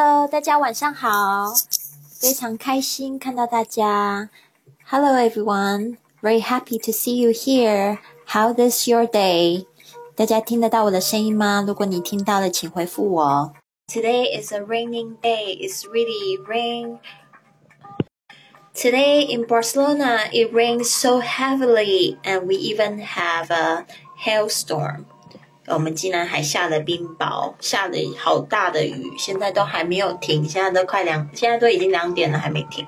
Hello，大家晚上好，非常开心看到大家。Hello everyone, very happy to see you here. How is your day? 大家听得到我的声音吗？如果你听到了，请回复我。Today is a raining day. It's really rain. Today in Barcelona, it rains so heavily, and we even have a hailstorm. 我们竟然还下了冰雹，下了好大的雨，现在都还没有停，现在都快两，现在都已经两点了，还没停。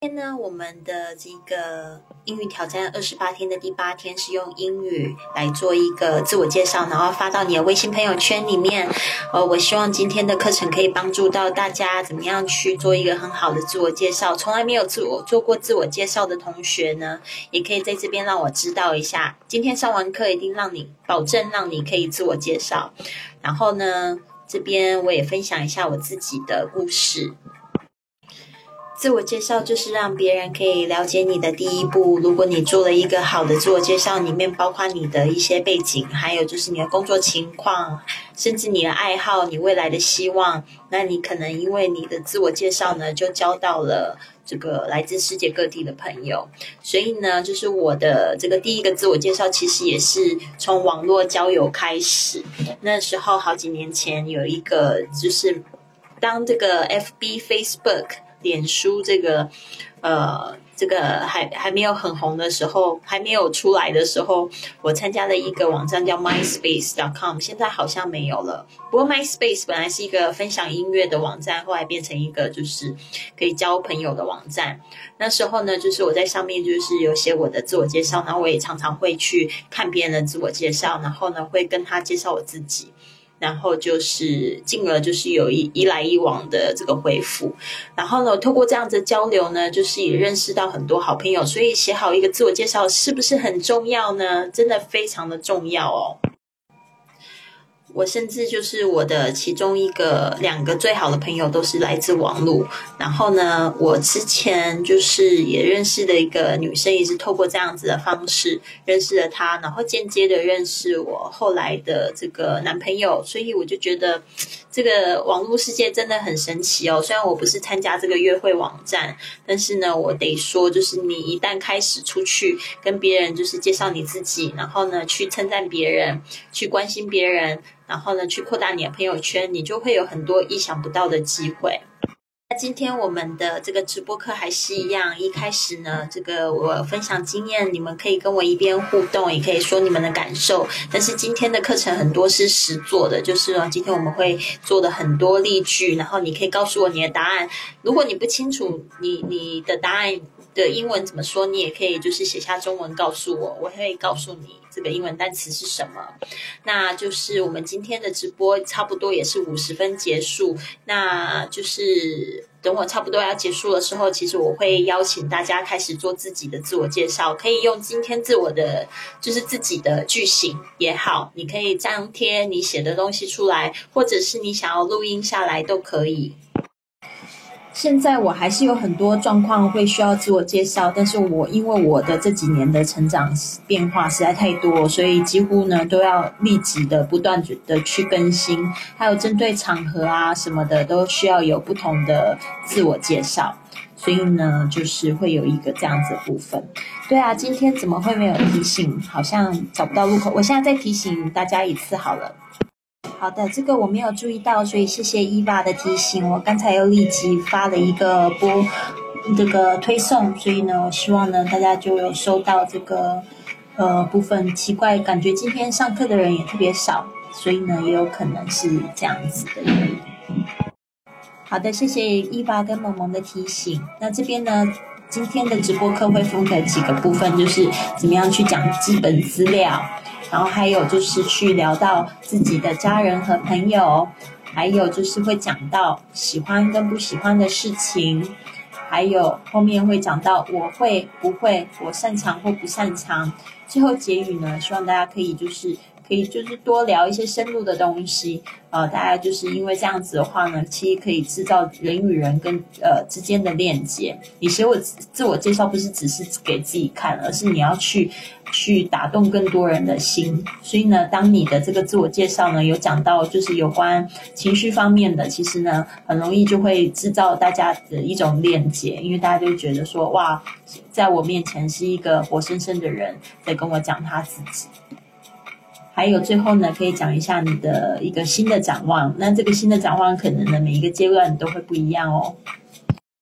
今天呢，我们的这个英语挑战二十八天的第八天是用英语来做一个自我介绍，然后发到你的微信朋友圈里面。呃，我希望今天的课程可以帮助到大家，怎么样去做一个很好的自我介绍。从来没有自我做过自我介绍的同学呢，也可以在这边让我知道一下。今天上完课，一定让你保证让你可以自我介绍。然后呢，这边我也分享一下我自己的故事。自我介绍就是让别人可以了解你的第一步。如果你做了一个好的自我介绍，里面包括你的一些背景，还有就是你的工作情况，甚至你的爱好、你未来的希望，那你可能因为你的自我介绍呢，就交到了这个来自世界各地的朋友。所以呢，就是我的这个第一个自我介绍，其实也是从网络交友开始。那时候好几年前有一个，就是当这个 FB、Facebook。脸书这个，呃，这个还还没有很红的时候，还没有出来的时候，我参加了一个网站叫 MySpace.com，现在好像没有了。不过 MySpace 本来是一个分享音乐的网站，后来变成一个就是可以交朋友的网站。那时候呢，就是我在上面就是有写我的自我介绍，然后我也常常会去看别人的自我介绍，然后呢会跟他介绍我自己。然后就是进而就是有一一来一往的这个回复，然后呢，透过这样子交流呢，就是也认识到很多好朋友，所以写好一个自我介绍是不是很重要呢？真的非常的重要哦。我甚至就是我的其中一个两个最好的朋友都是来自网络，然后呢，我之前就是也认识的一个女生，也是透过这样子的方式认识了她，然后间接的认识我后来的这个男朋友，所以我就觉得这个网络世界真的很神奇哦。虽然我不是参加这个约会网站，但是呢，我得说，就是你一旦开始出去跟别人就是介绍你自己，然后呢去称赞别人，去关心别人。然后呢，去扩大你的朋友圈，你就会有很多意想不到的机会。那今天我们的这个直播课还是一样，一开始呢，这个我分享经验，你们可以跟我一边互动，也可以说你们的感受。但是今天的课程很多是实做的，就是呢，今天我们会做的很多例句，然后你可以告诉我你的答案。如果你不清楚你你的答案的英文怎么说，你也可以就是写下中文告诉我，我会告诉你。这个英文单词是什么？那就是我们今天的直播差不多也是五十分结束。那就是等我差不多要结束的时候，其实我会邀请大家开始做自己的自我介绍，可以用今天自我的就是自己的句型也好，你可以张贴你写的东西出来，或者是你想要录音下来都可以。现在我还是有很多状况会需要自我介绍，但是我因为我的这几年的成长变化实在太多，所以几乎呢都要立即的不断的去更新，还有针对场合啊什么的都需要有不同的自我介绍，所以呢就是会有一个这样子的部分。对啊，今天怎么会没有提醒？好像找不到入口，我现在再提醒大家一次好了。好的，这个我没有注意到，所以谢谢伊娃的提醒。我刚才又立即发了一个播这个推送，所以呢，我希望呢大家就有收到这个呃部分。奇怪，感觉今天上课的人也特别少，所以呢也有可能是这样子的。好的，谢谢伊娃跟萌萌的提醒。那这边呢，今天的直播课会分为几个部分，就是怎么样去讲基本资料。然后还有就是去聊到自己的家人和朋友，还有就是会讲到喜欢跟不喜欢的事情，还有后面会讲到我会不会，我擅长或不擅长。最后结语呢，希望大家可以就是。可以就是多聊一些深入的东西。呃，大家就是因为这样子的话呢，其实可以制造人与人跟呃之间的链接。你写我自我介绍不是只是给自己看，而是你要去去打动更多人的心。所以呢，当你的这个自我介绍呢有讲到就是有关情绪方面的，其实呢很容易就会制造大家的一种链接，因为大家就觉得说哇，在我面前是一个活生生的人在跟我讲他自己。还有最后呢，可以讲一下你的一个新的展望。那这个新的展望，可能呢每一个阶段都会不一样哦。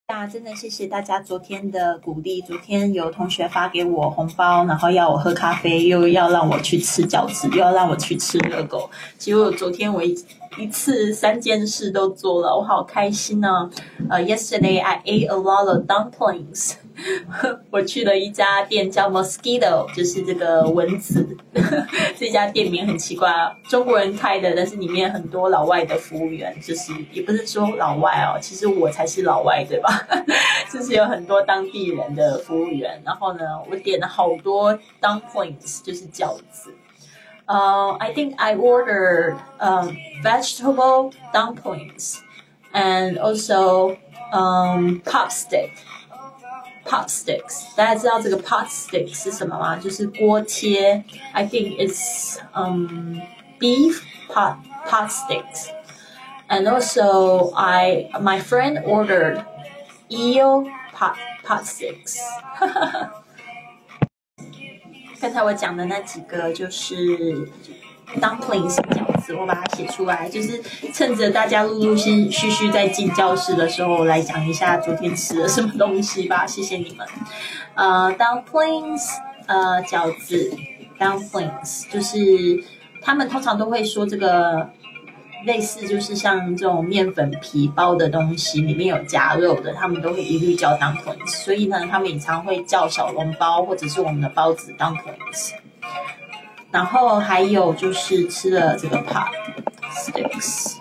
那真的谢谢大家昨天的鼓励。昨天有同学发给我红包，然后要我喝咖啡，又要让我去吃饺子，又要让我去吃热狗。结果昨天我一一次三件事都做了，我好开心呢。呃，Yesterday I ate a lot of dumplings. 我去了一家店叫 Mosquito，就是这个蚊子。这家店名很奇怪，中国人开的，但是里面很多老外的服务员，就是也不是说老外哦，其实我才是老外，对吧？就是有很多当地人的服务员。然后呢，我点了好多 dumplings，就是饺子。呃，I think I ordered um vegetable dumplings and also um pop stick. pot sticks，大家知道这个 pot stick 是什么吗？就是锅贴。I think it's um beef pot pot sticks. And also, I my friend ordered eel pot pot sticks. 刚才我讲的那几个就是 dumplings 饺子，我把它写出来，就是趁着大家陆陆续续在进教室的时候，来讲一下昨天吃了什么东西吧。谢谢你们。呃，dumplings，呃，饺子，dumplings，就是他们通常都会说这个类似，就是像这种面粉皮包的东西，里面有夹肉的，他们都会一律叫 dumplings。所以呢，他们也常会叫小笼包或者是我们的包子 dumplings。然后还有就是吃了这个 pot sticks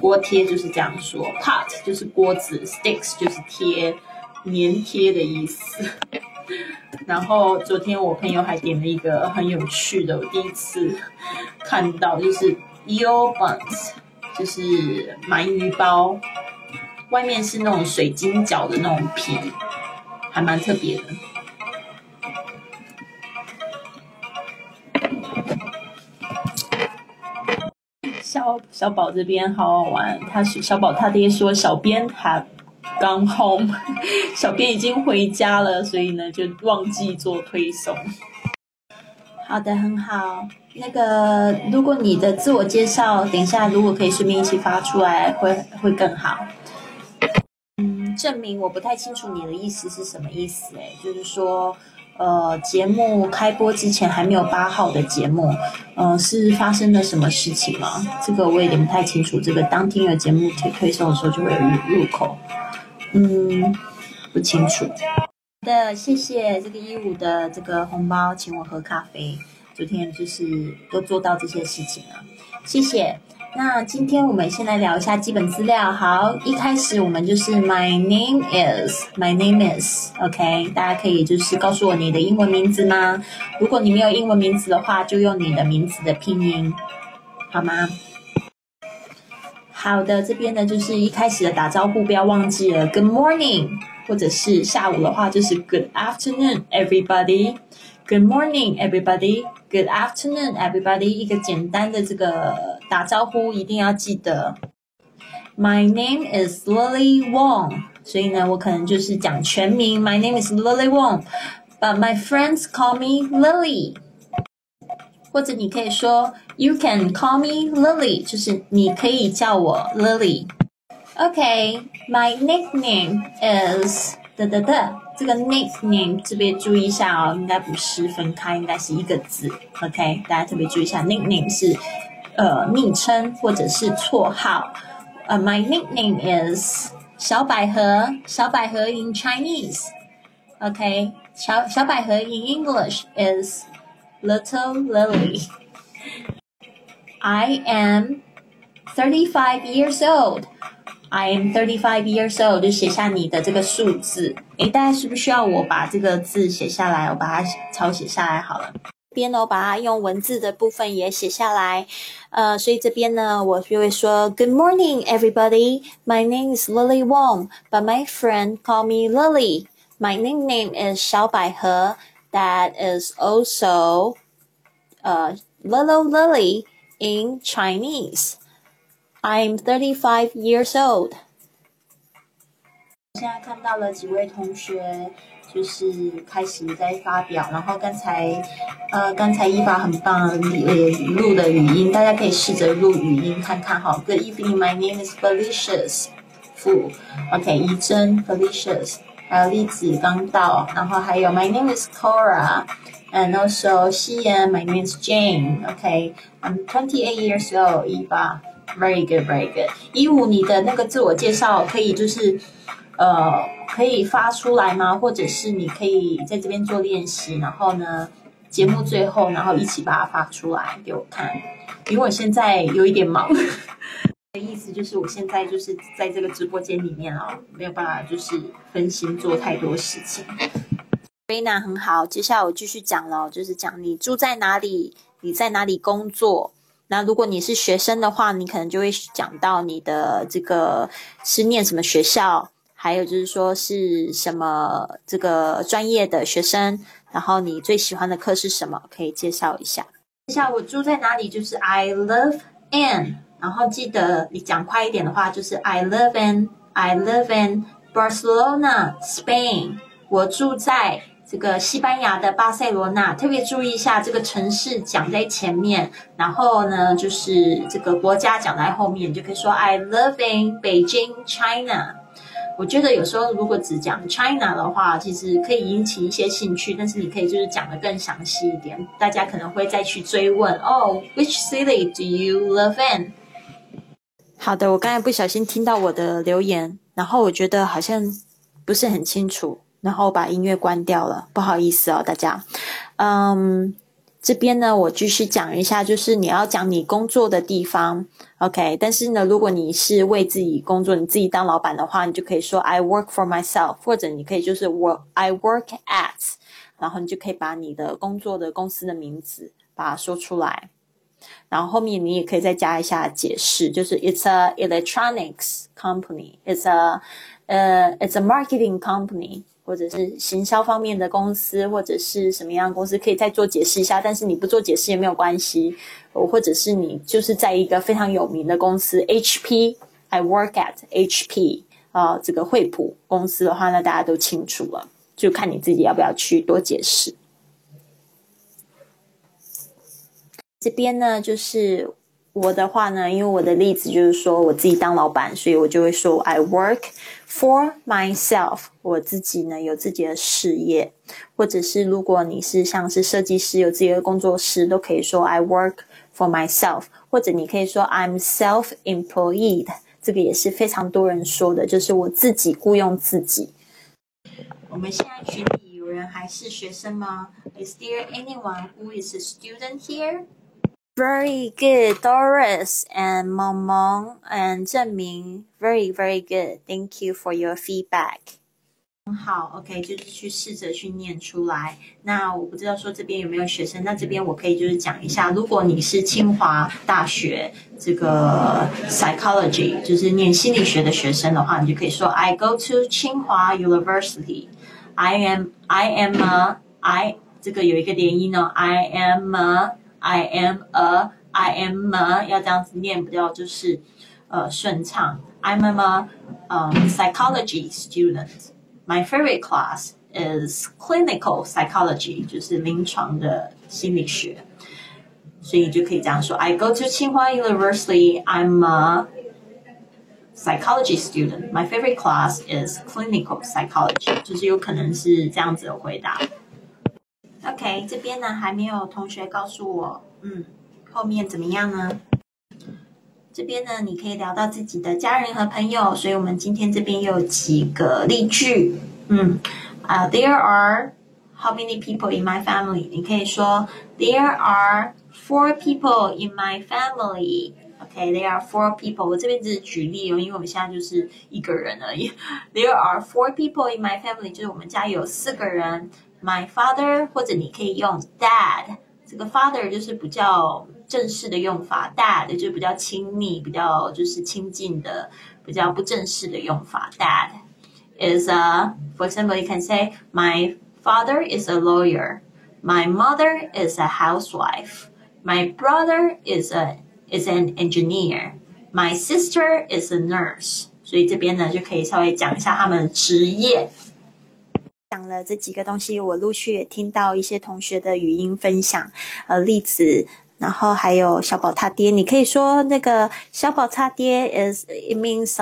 锅贴，就是这样说，pot 就是锅子，sticks 就是贴粘贴的意思。然后昨天我朋友还点了一个很有趣的，我第一次看到，就是 eel buns，就是鳗鱼包，外面是那种水晶饺的那种皮，还蛮特别的。小小宝这边好好玩，他小宝他爹说小编 have gone home，小编已经回家了，所以呢就忘记做推送。好的，很好。那个如果你的自我介绍，等一下如果可以顺便一起发出来，会会更好。嗯，证明我不太清楚你的意思是什么意思？哎，就是说。呃，节目开播之前还没有八号的节目，呃，是发生了什么事情吗？这个我有点不太清楚。这个当天有节目推推送的时候就会有入口，嗯，不清楚。好的，谢谢这个一五的这个红包，请我喝咖啡。昨天就是都做到这些事情了，谢谢。那今天我们先来聊一下基本资料。好，一开始我们就是 My name is My name is OK，大家可以就是告诉我你的英文名字吗？如果你没有英文名字的话，就用你的名字的拼音，好吗？好的，这边呢就是一开始的打招呼，不要忘记了 Good morning，或者是下午的话就是 Good afternoon everybody。Good morning, everybody. Good afternoon, everybody. 一个简单的这个打招呼一定要记得。My name is Lily Wong. 所以呢，我可能就是讲全名。My name is Lily Wong, but my friends call me Lily. 或者你可以说 You can call me Lily，就是你可以叫我 Lily。OK，my nickname is 的的的。这个 nickname 这边注意一下哦，应该不是分开，应该是一个字。OK，大家特别注意一下，nickname 是呃昵称或者是绰号。呃，my nickname is 小百合，小百合 in Chinese。OK，小小百合 in English is little lily。I am thirty-five years old. I am thirty-five years old，就写下你的这个数字。诶，大家需不需要我把这个字写下来？我把它抄写下来好了。边呢，我把它用文字的部分也写下来。呃，所以这边呢，我就会说：Good morning, everybody. My name is Lily Wong, but my friend call me Lily. My nickname is 小百合. That is also uh, Lilo Lily in Chinese. I'm 35 years old. 现在看到了几位同学 就是开始在发表，然后刚才，呃，刚才伊法很棒，呃，录的语音，大家可以试着录语音看看哈。Good evening, my name is Felicious Fu. OK，怡珍，Felicious，还有栗子刚到，然后还有 My name is Cora，and also 西妍，My name is Jane. OK，I'm twenty-eight years old. 伊法，Very good, very good. 一五，你的那个自我介绍可以就是。呃，可以发出来吗？或者是你可以在这边做练习，然后呢，节目最后，然后一起把它发出来给我看。因为我现在有一点忙，的意思就是我现在就是在这个直播间里面啊，没有办法就是分心做太多事情。贝娜很好，接下来我继续讲了，就是讲你住在哪里，你在哪里工作。那如果你是学生的话，你可能就会讲到你的这个是念什么学校。还有就是说是什么这个专业的学生，然后你最喜欢的课是什么？可以介绍一下。接下来我住在哪里？就是 I live in，然后记得你讲快一点的话，就是 I live in，I live in Barcelona, Spain。我住在这个西班牙的巴塞罗那。特别注意一下这个城市讲在前面，然后呢就是这个国家讲在后面，就可以说 I live in Beijing, China。我觉得有时候如果只讲 China 的话，其实可以引起一些兴趣，但是你可以就是讲的更详细一点，大家可能会再去追问哦，Which city do you live in？好的，我刚才不小心听到我的留言，然后我觉得好像不是很清楚，然后把音乐关掉了，不好意思哦，大家，嗯。这边呢，我继续讲一下，就是你要讲你工作的地方，OK？但是呢，如果你是为自己工作，你自己当老板的话，你就可以说 I work for myself，或者你可以就是 work I work at，然后你就可以把你的工作的公司的名字把它说出来，然后后面你也可以再加一下解释，就是 It's a electronics company，It's a 呃，It's a marketing company。或者是行销方面的公司，或者是什么样的公司，可以再做解释一下。但是你不做解释也没有关系，或者是你就是在一个非常有名的公司，HP，I work at HP 啊，这个惠普公司的话，那大家都清楚了，就看你自己要不要去多解释。这边呢，就是我的话呢，因为我的例子就是说我自己当老板，所以我就会说 I work。For myself，我自己呢有自己的事业，或者是如果你是像是设计师有自己的工作室，都可以说 I work for myself，或者你可以说 I'm self-employed，这个也是非常多人说的，就是我自己雇佣自己。我们现在群里有人还是学生吗？Is there anyone who is a student here? Very good, Doris and Mong and 郑明，very very good. Thank you for your feedback. 很好，OK，就是去试着去念出来。那我不知道说这边有没有学生，那这边我可以就是讲一下，如果你是清华大学这个 psychology，就是念心理学的学生的话，你就可以说 I go to 清华 University. I am I am a I 这个有一个连音呢，I am a I am a I am a 要这样子念比较就是呃顺畅。I'm a um, psychology student. My favorite class is clinical psychology，就是临床的心理学。所以你就可以这样说：I go to Tsinghua University. I'm a psychology student. My favorite class is clinical psychology. 就是有可能是这样子的回答。 OK，这边呢还没有同学告诉我，嗯，后面怎么样呢？这边呢你可以聊到自己的家人和朋友，所以我们今天这边有几个例句，嗯，啊，There are how many people in my family？你可以说 There are four people in my family。OK，There are four people。我这边只是举例哦，因为我们现在就是一个人而已。There are four people in my family，就是我们家有四个人。My father，或者你可以用 dad 这个 father 就是比较正式的用法，dad 就比较亲密、比较就是亲近的、比较不正式的用法。Dad is a, for example, you can say my father is a lawyer, my mother is a housewife, my brother is a is an engineer, my sister is a nurse。所以这边呢就可以稍微讲一下他们的职业。 讲了这几个东西，我陆续也听到一些同学的语音分享，呃，例子，然后还有小宝他爹，你可以说那个小宝他爹 is it means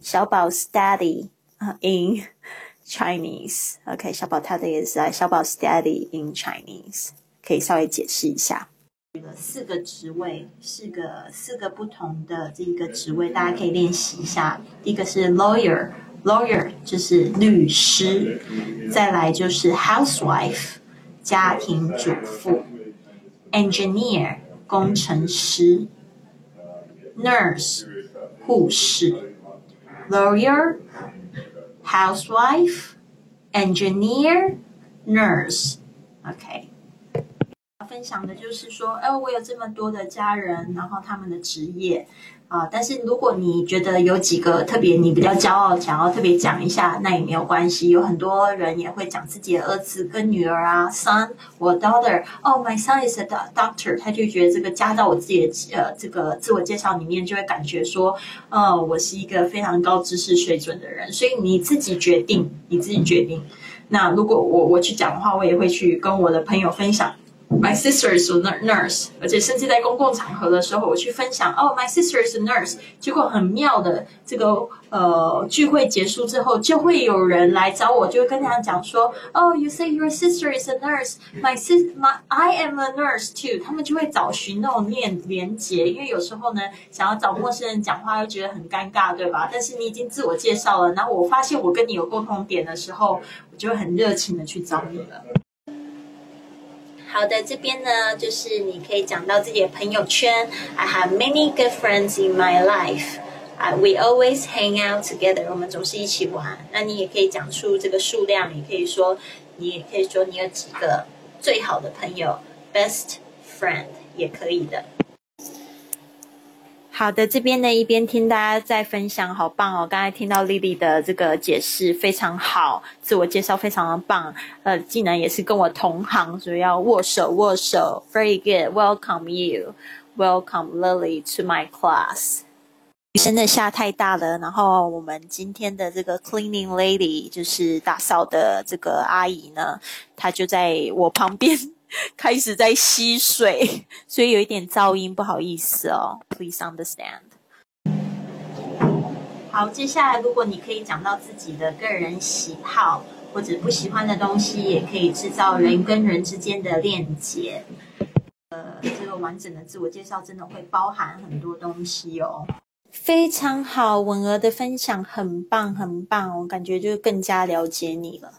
小宝 study in Chinese，OK，小宝他爹是小宝 study in Chinese，可以稍微解释一下。了四个职位，四个四个不同的这一个职位，大家可以练习一下。第一个是 lawyer。lawyer 就是律师，再来就是 housewife 家庭主妇，engineer 工程师，nurse 护士，lawyer housewife engineer nurse OK。 分享的就是说，哎，我有这么多的家人，然后他们的职业。啊，但是如果你觉得有几个特别你比较骄傲，想要特别讲一下，那也没有关系。有很多人也会讲自己的儿子跟女儿啊，son 我 daughter，哦，my son is a doctor，他就觉得这个加到我自己的呃这个自我介绍里面，就会感觉说，呃，我是一个非常高知识水准的人。所以你自己决定，你自己决定。那如果我我去讲的话，我也会去跟我的朋友分享。My sister is a nurse，而且甚至在公共场合的时候，我去分享哦，My sister is a nurse。结果很妙的，这个呃聚会结束之后，就会有人来找我，就会跟他讲说，哦，You say your sister is a nurse，My sis my I am a nurse too。他们就会找寻那种链连接，因为有时候呢，想要找陌生人讲话又觉得很尴尬，对吧？但是你已经自我介绍了，然后我发现我跟你有共同点的时候，我就会很热情的去找你了。好的，这边呢，就是你可以讲到自己的朋友圈。I have many good friends in my life. 啊 we always hang out together. 我们总是一起玩。那你也可以讲出这个数量，也可以说，你也可以说你有几个最好的朋友，best friend 也可以的。好的，这边呢一边听大家在分享，好棒哦！刚才听到丽丽的这个解释非常好，自我介绍非常的棒，呃，竟然也是跟我同行，所以要握手握手，Very good，Welcome you，Welcome Lily to my class。真的下太大了，然后我们今天的这个 cleaning lady 就是打扫的这个阿姨呢，她就在我旁边。开始在吸水，所以有一点噪音，不好意思哦。Please understand。好，接下来如果你可以讲到自己的个人喜好或者不喜欢的东西，也可以制造人跟人之间的链接。呃，这个完整的自我介绍真的会包含很多东西哦。非常好，文儿的分享很棒，很棒，我感觉就更加了解你了。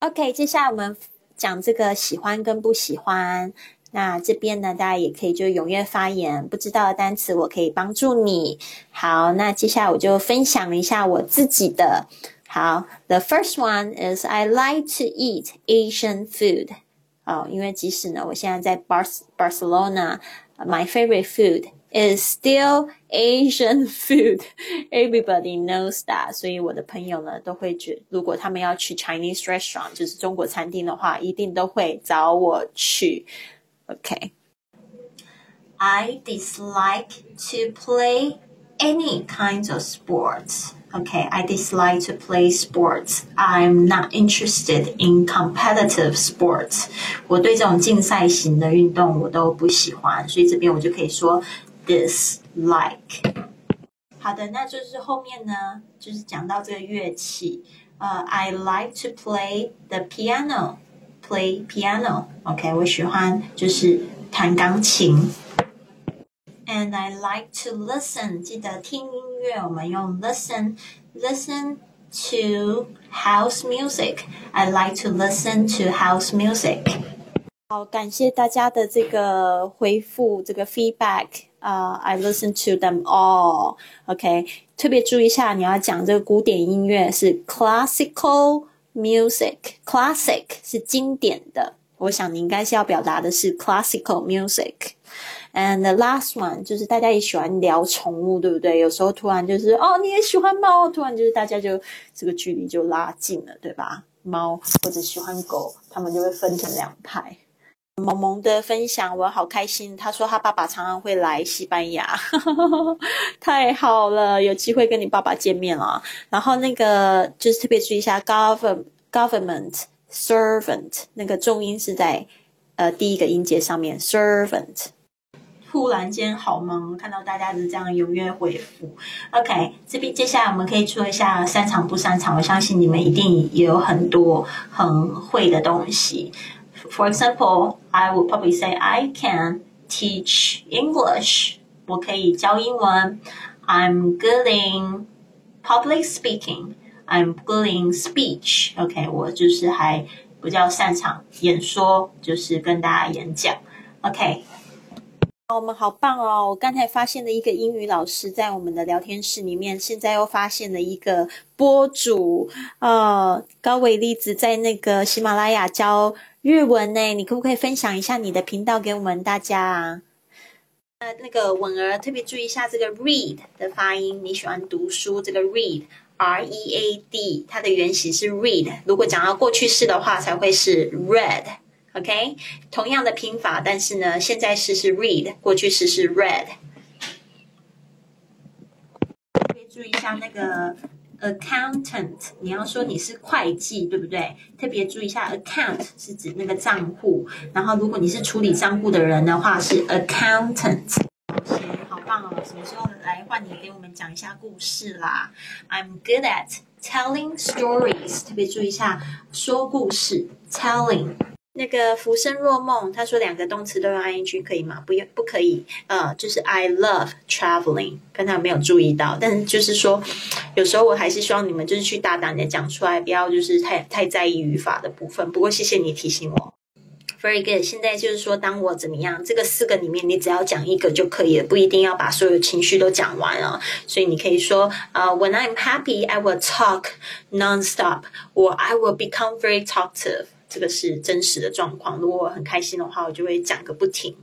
OK，接下来我们。讲这个喜欢跟不喜欢，那这边呢，大家也可以就踊跃发言，不知道的单词我可以帮助你。好，那接下来我就分享一下我自己的。好，The first one is I like to eat Asian food。哦，因为即使呢，我现在在 Bar Barcelona，my favorite food。is still Asian food. Everybody knows that. 所以我的朋友呢都会觉，如果他们要去 Chinese restaurant，就是中国餐厅的话，一定都会找我去。OK。I dislike to play any kinds of sports. Okay, I dislike to play sports. I'm not interested in competitive sports. 我对这种竞赛型的运动我都不喜欢，所以这边我就可以说 dislike。好的，那就是后面呢，就是讲到这个乐器。呃、uh,，I like to play the piano. Play piano. OK，我喜欢就是弹钢琴。And I like to listen. 记得听音乐，我们用 listen. Listen to house music. I like to listen to house music. 好，感谢大家的这个回复，这个 feedback。 啊、，I listen to them all。OK，特别注意一下，你要讲这个古典音乐是 classical music，classic 是经典的我想你应该是要表达的是 classical music。And the last one 就是大家也喜欢聊宠物，对不对？有时候突然就是哦，你也喜欢猫，突然就是大家就这个距离就拉近了，对吧？猫或者喜欢狗，他们就会分成两派。萌萌的分享，我好开心。他说他爸爸常常会来西班牙，太好了，有机会跟你爸爸见面了。然后那个就是特别注意一下，government government servant 那个重音是在呃第一个音节上面，servant。突然间好忙，看到大家是这样踊跃回复。OK，这边接下来我们可以说一下擅长不擅长。我相信你们一定也有很多很会的东西。For example, I would probably say I can teach English. 我可以教英文。I'm good in public speaking. I'm good in speech. OK，我就是还比较擅长演说，就是跟大家演讲。OK， 我们好棒哦！我刚才发现了一个英语老师在我们的聊天室里面，现在又发现了一个播主，呃，高伟粒子在那个喜马拉雅教。日文呢？你可不可以分享一下你的频道给我们大家啊？呃，那个文儿特别注意一下这个 read 的发音。你喜欢读书，这个 read，r e a d，它的原型是 read。如果讲到过去式的话，才会是 read。OK，同样的拼法，但是呢，现在式是 read，过去式是 read。特别注意一下那个。Accountant，你要说你是会计，对不对？特别注意一下，account 是指那个账户，然后如果你是处理账户的人的话，是 accountant。行，好棒哦！什么时候来换你给我们讲一下故事啦？I'm good at telling stories，特别注意一下，说故事，telling。那个浮生若梦，他说两个动词都用 ing 可以吗？不用，不可以。呃，就是 I love traveling，刚才没有注意到，但是就是说，有时候我还是希望你们就是去大胆的讲出来，不要就是太太在意语法的部分。不过谢谢你提醒我，very good。现在就是说，当我怎么样，这个四个里面你只要讲一个就可以了，不一定要把所有情绪都讲完啊。所以你可以说，呃，When I'm happy, I will talk nonstop, or I will become very talkative。这个是真实的状况。如果我很开心的话，我就会讲个不停。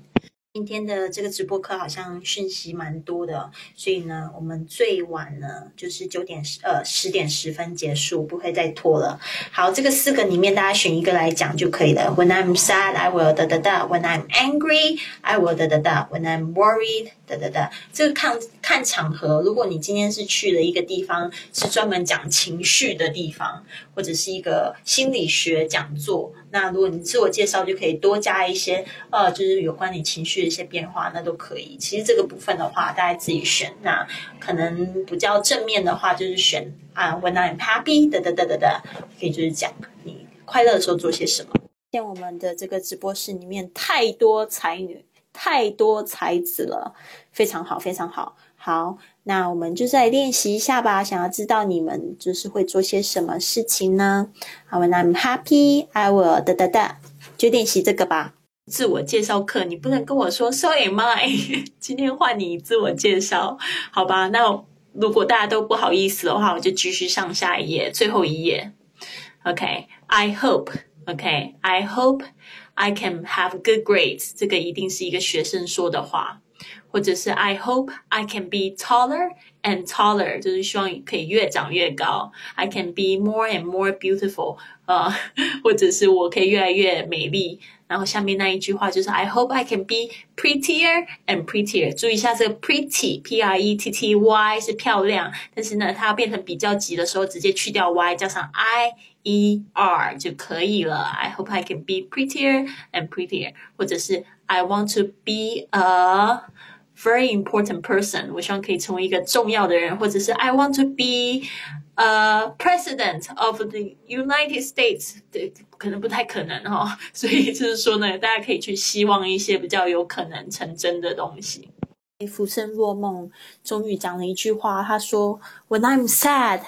今天的这个直播课好像讯息蛮多的，所以呢，我们最晚呢就是九点十呃十点十分结束，不会再拖了。好，这个四个里面大家选一个来讲就可以了。When I'm sad, I will 哒哒哒。When I'm angry, I will 哒哒哒。When I'm worried, 哒哒哒。这个看看场合，如果你今天是去了一个地方，是专门讲情绪的地方，或者是一个心理学讲座。那如果你自我介绍就可以多加一些，呃，就是有关你情绪的一些变化，那都可以。其实这个部分的话，大家自己选。那可能比较正面的话，就是选啊，When I'm happy，哒哒哒哒哒，可以就是讲你快乐的时候做些什么。在我们的这个直播室里面，太多才女，太多才子了，非常好，非常好，好。那我们就再练习一下吧。想要知道你们就是会做些什么事情呢？When I'm happy, I will 哒哒哒，就练习这个吧。自我介绍课，你不能跟我说 So am I。今天换你自我介绍，好吧？那如果大家都不好意思的话，我就继续上下一页，最后一页。OK，I hope. OK，I hope I can have good grades。这个一定是一个学生说的话。或者是 I hope I can be taller and taller，就是希望可以越长越高。I can be more and more beautiful，呃，或者是我可以越来越美丽。然后下面那一句话就是 I hope I can be prettier and prettier。注意一下这个 pretty，p r e t t y 是漂亮，但是呢，它要变成比较级的时候，直接去掉 y，加上 i e r 就可以了。I hope I can be prettier and prettier，或者是 I want to be a very important person，我希望可以成为一个重要的人，或者是 I want to be a president of the United States，对，可能不太可能哈，所以就是说呢，大家可以去希望一些比较有可能成真的东西。浮生若梦终于讲了一句话，他说：“When I'm sad,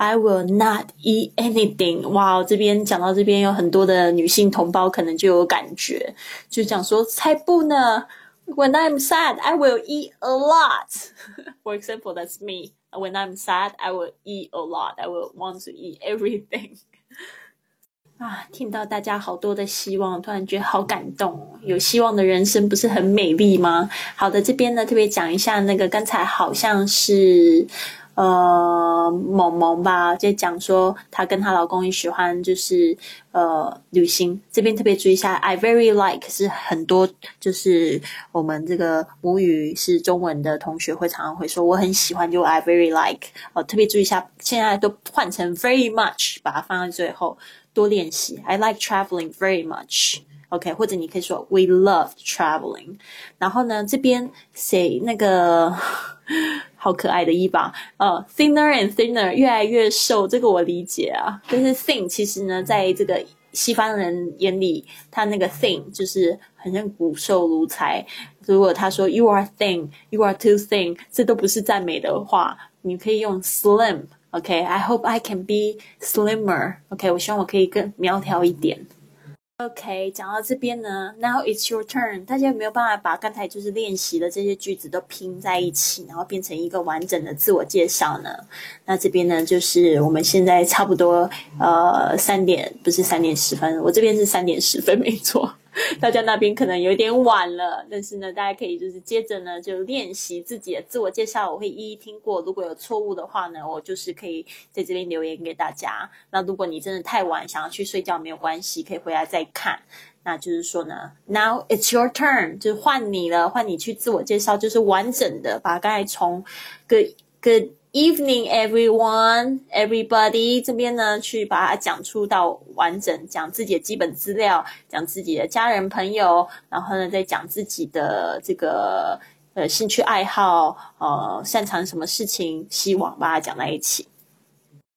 I will not eat anything。”哇，这边讲到这边有很多的女性同胞可能就有感觉，就讲说才不呢。When I'm sad, I will eat a lot. For example, that's me. When I'm sad, I will eat a lot. I will want to eat everything. 啊，听到大家好多的希望，突然觉得好感动。有希望的人生不是很美丽吗？好的，这边呢特别讲一下，那个刚才好像是。 呃，萌萌吧，就讲说她跟她老公也喜欢，就是呃旅行。这边特别注意一下，I very like 是很多就是我们这个母语是中文的同学会常常会说我很喜欢，就 I very like。哦，特别注意一下，现在都换成 very much，把它放在最后，多练习。I like traveling very much。OK，或者你可以说 We love traveling。然后呢，这边谁那个？好可爱的衣吧，呃，thinner and thinner，越来越瘦，这个我理解啊。但是 thin 其实呢，在这个西方人眼里，他那个 thin 就是很像骨瘦如柴。如果他说 you are thin，you are too thin，这都不是赞美的话，你可以用 slim。OK，I hope I can be slimmer。OK，我希望我可以更苗条一点。OK，讲到这边呢，Now it's your turn。大家有没有办法把刚才就是练习的这些句子都拼在一起，然后变成一个完整的自我介绍呢？那这边呢，就是我们现在差不多呃三点，不是三点十分，我这边是三点十分，没错。大家那边可能有点晚了，但是呢，大家可以就是接着呢就练习自己的自我介绍，我会一一听过。如果有错误的话呢，我就是可以在这边留言给大家。那如果你真的太晚想要去睡觉，没有关系，可以回来再看。那就是说呢，Now it's your turn，就是换你了，换你去自我介绍，就是完整的把刚才从个个。Evening, everyone, everybody，这边呢，去把它讲出到完整，讲自己的基本资料，讲自己的家人朋友，然后呢，再讲自己的这个呃兴趣爱好，呃，擅长什么事情，希望把它讲在一起。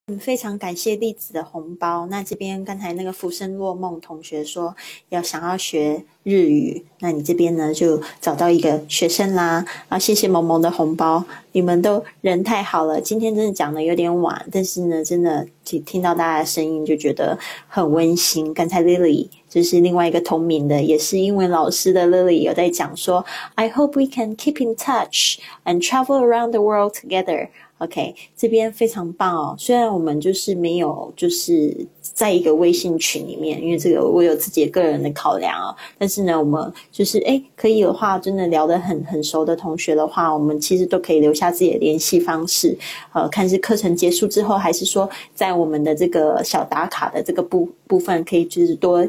嗯，非常感谢栗子的红包。那这边刚才那个浮生若梦同学说要想要学日语，那你这边呢就找到一个学生啦。啊，谢谢萌萌的红包，你们都人太好了。今天真的讲的有点晚，但是呢，真的听听到大家的声音就觉得很温馨。刚才 Lily 就是另外一个同名的，也是英文老师的 Lily 有在讲说，I hope we can keep in touch and travel around the world together。OK，这边非常棒哦。虽然我们就是没有，就是在一个微信群里面，因为这个我有自己个人的考量啊。但是呢，我们就是哎，可以的话，真的聊得很很熟的同学的话，我们其实都可以留下自己的联系方式。呃，看是课程结束之后，还是说在我们的这个小打卡的这个部部分，可以就是多。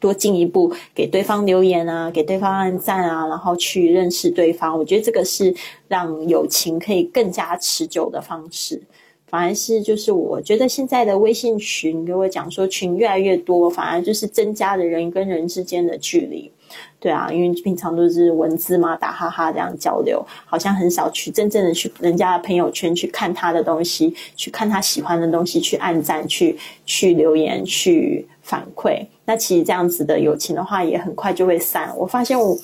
多进一步给对方留言啊，给对方按赞啊，然后去认识对方。我觉得这个是让友情可以更加持久的方式。反而是就是我觉得现在的微信群给我讲说群越来越多，反而就是增加了人跟人之间的距离。对啊，因为平常都是文字嘛，打哈哈这样交流，好像很少去真正的去人家的朋友圈去看他的东西，去看他喜欢的东西，去按赞，去去留言，去反馈。那其实这样子的友情的话，也很快就会散。我发现我，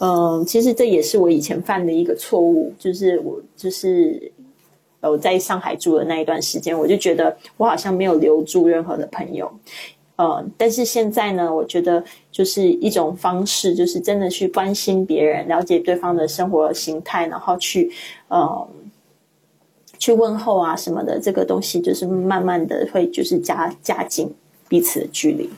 嗯，其实这也是我以前犯的一个错误，就是我就是我在上海住的那一段时间，我就觉得我好像没有留住任何的朋友。呃，但是现在呢，我觉得就是一种方式，就是真的去关心别人，了解对方的生活形态，然后去呃去问候啊什么的，这个东西就是慢慢的会就是加加紧彼此的距离。